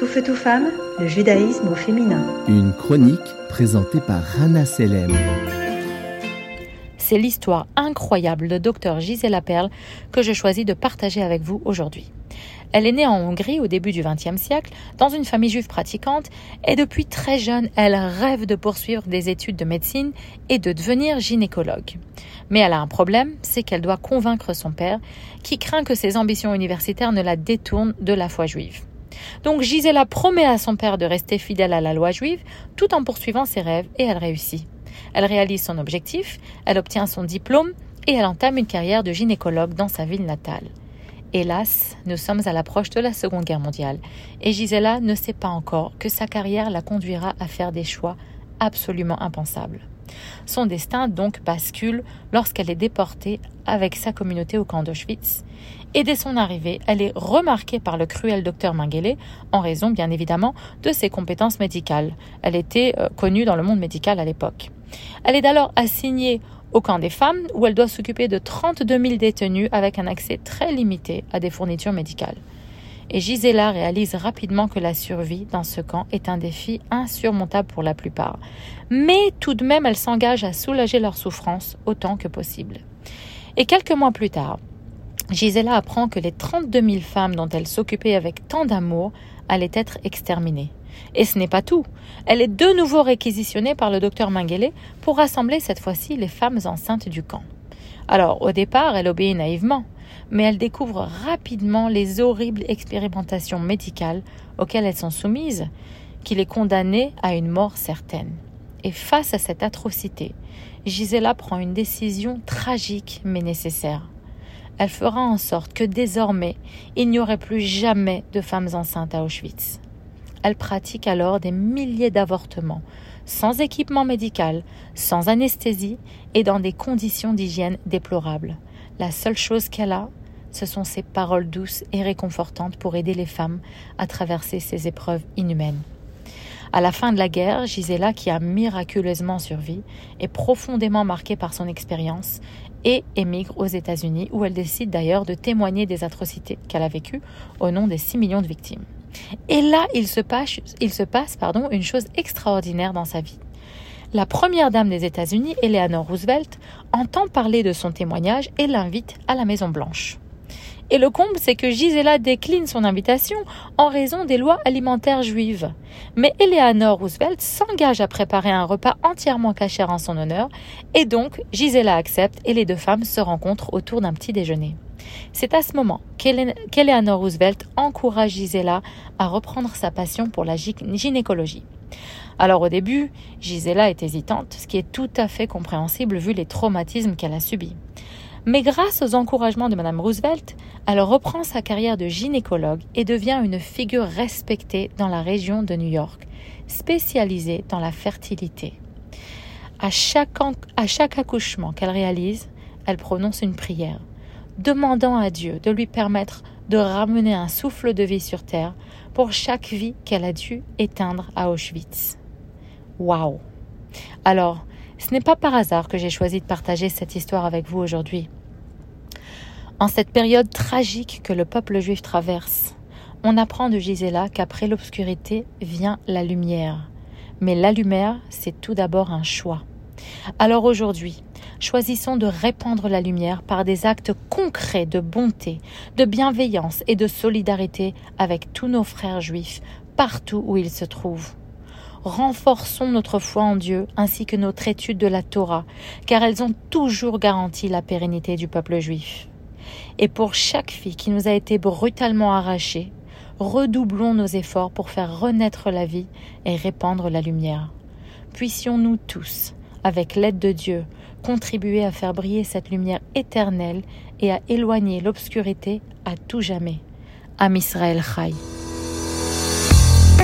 Tout feu, tout femme, le judaïsme au féminin. Une chronique présentée par Rana Selem. C'est l'histoire incroyable de Dr Gisela Perle que je choisis de partager avec vous aujourd'hui. Elle est née en Hongrie au début du XXe siècle, dans une famille juive pratiquante, et depuis très jeune, elle rêve de poursuivre des études de médecine et de devenir gynécologue. Mais elle a un problème, c'est qu'elle doit convaincre son père, qui craint que ses ambitions universitaires ne la détournent de la foi juive. Donc Gisela promet à son père de rester fidèle à la loi juive tout en poursuivant ses rêves et elle réussit. Elle réalise son objectif, elle obtient son diplôme et elle entame une carrière de gynécologue dans sa ville natale. Hélas, nous sommes à l'approche de la Seconde Guerre mondiale et Gisela ne sait pas encore que sa carrière la conduira à faire des choix absolument impensables. Son destin donc bascule lorsqu'elle est déportée avec sa communauté au camp d'Auschwitz. Et dès son arrivée, elle est remarquée par le cruel docteur Mengele en raison bien évidemment de ses compétences médicales. Elle était euh, connue dans le monde médical à l'époque. Elle est alors assignée au camp des femmes où elle doit s'occuper de 32 000 détenus avec un accès très limité à des fournitures médicales et Gisela réalise rapidement que la survie dans ce camp est un défi insurmontable pour la plupart. Mais tout de même, elle s'engage à soulager leur souffrance autant que possible. Et quelques mois plus tard, Gisela apprend que les 32 000 femmes dont elle s'occupait avec tant d'amour allaient être exterminées. Et ce n'est pas tout. Elle est de nouveau réquisitionnée par le docteur Mengele pour rassembler cette fois-ci les femmes enceintes du camp. Alors, au départ, elle obéit naïvement mais elle découvre rapidement les horribles expérimentations médicales auxquelles elles sont soumises, qui les condamnaient à une mort certaine. Et face à cette atrocité, Gisela prend une décision tragique mais nécessaire. Elle fera en sorte que désormais il n'y aurait plus jamais de femmes enceintes à Auschwitz. Elle pratique alors des milliers d'avortements, sans équipement médical, sans anesthésie et dans des conditions d'hygiène déplorables. La seule chose qu'elle a, ce sont ses paroles douces et réconfortantes pour aider les femmes à traverser ces épreuves inhumaines. À la fin de la guerre, Gisela, qui a miraculeusement survécu, est profondément marquée par son expérience et émigre aux États-Unis, où elle décide d'ailleurs de témoigner des atrocités qu'elle a vécues au nom des 6 millions de victimes. Et là, il se passe, il se passe pardon, une chose extraordinaire dans sa vie. La première dame des États-Unis, Eleanor Roosevelt, entend parler de son témoignage et l'invite à la Maison Blanche. Et le comble, c'est que Gisela décline son invitation en raison des lois alimentaires juives. Mais Eleanor Roosevelt s'engage à préparer un repas entièrement caché en son honneur, et donc Gisela accepte et les deux femmes se rencontrent autour d'un petit déjeuner. C'est à ce moment qu'Eleanor Roosevelt encourage Gisela à reprendre sa passion pour la gynécologie. Alors au début, Gisela est hésitante, ce qui est tout à fait compréhensible vu les traumatismes qu'elle a subis. Mais grâce aux encouragements de Mme Roosevelt, elle reprend sa carrière de gynécologue et devient une figure respectée dans la région de New York, spécialisée dans la fertilité. À chaque, à chaque accouchement qu'elle réalise, elle prononce une prière, demandant à Dieu de lui permettre de ramener un souffle de vie sur Terre pour chaque vie qu'elle a dû éteindre à Auschwitz. Waouh Alors, ce n'est pas par hasard que j'ai choisi de partager cette histoire avec vous aujourd'hui. En cette période tragique que le peuple juif traverse, on apprend de Gisela qu'après l'obscurité vient la lumière. Mais la lumière, c'est tout d'abord un choix. Alors aujourd'hui, choisissons de répandre la lumière par des actes concrets de bonté, de bienveillance et de solidarité avec tous nos frères juifs partout où ils se trouvent renforçons notre foi en Dieu ainsi que notre étude de la Torah, car elles ont toujours garanti la pérennité du peuple juif. Et pour chaque fille qui nous a été brutalement arrachée, redoublons nos efforts pour faire renaître la vie et répandre la lumière. Puissions-nous tous, avec l'aide de Dieu, contribuer à faire briller cette lumière éternelle et à éloigner l'obscurité à tout jamais. Am Israël Chai.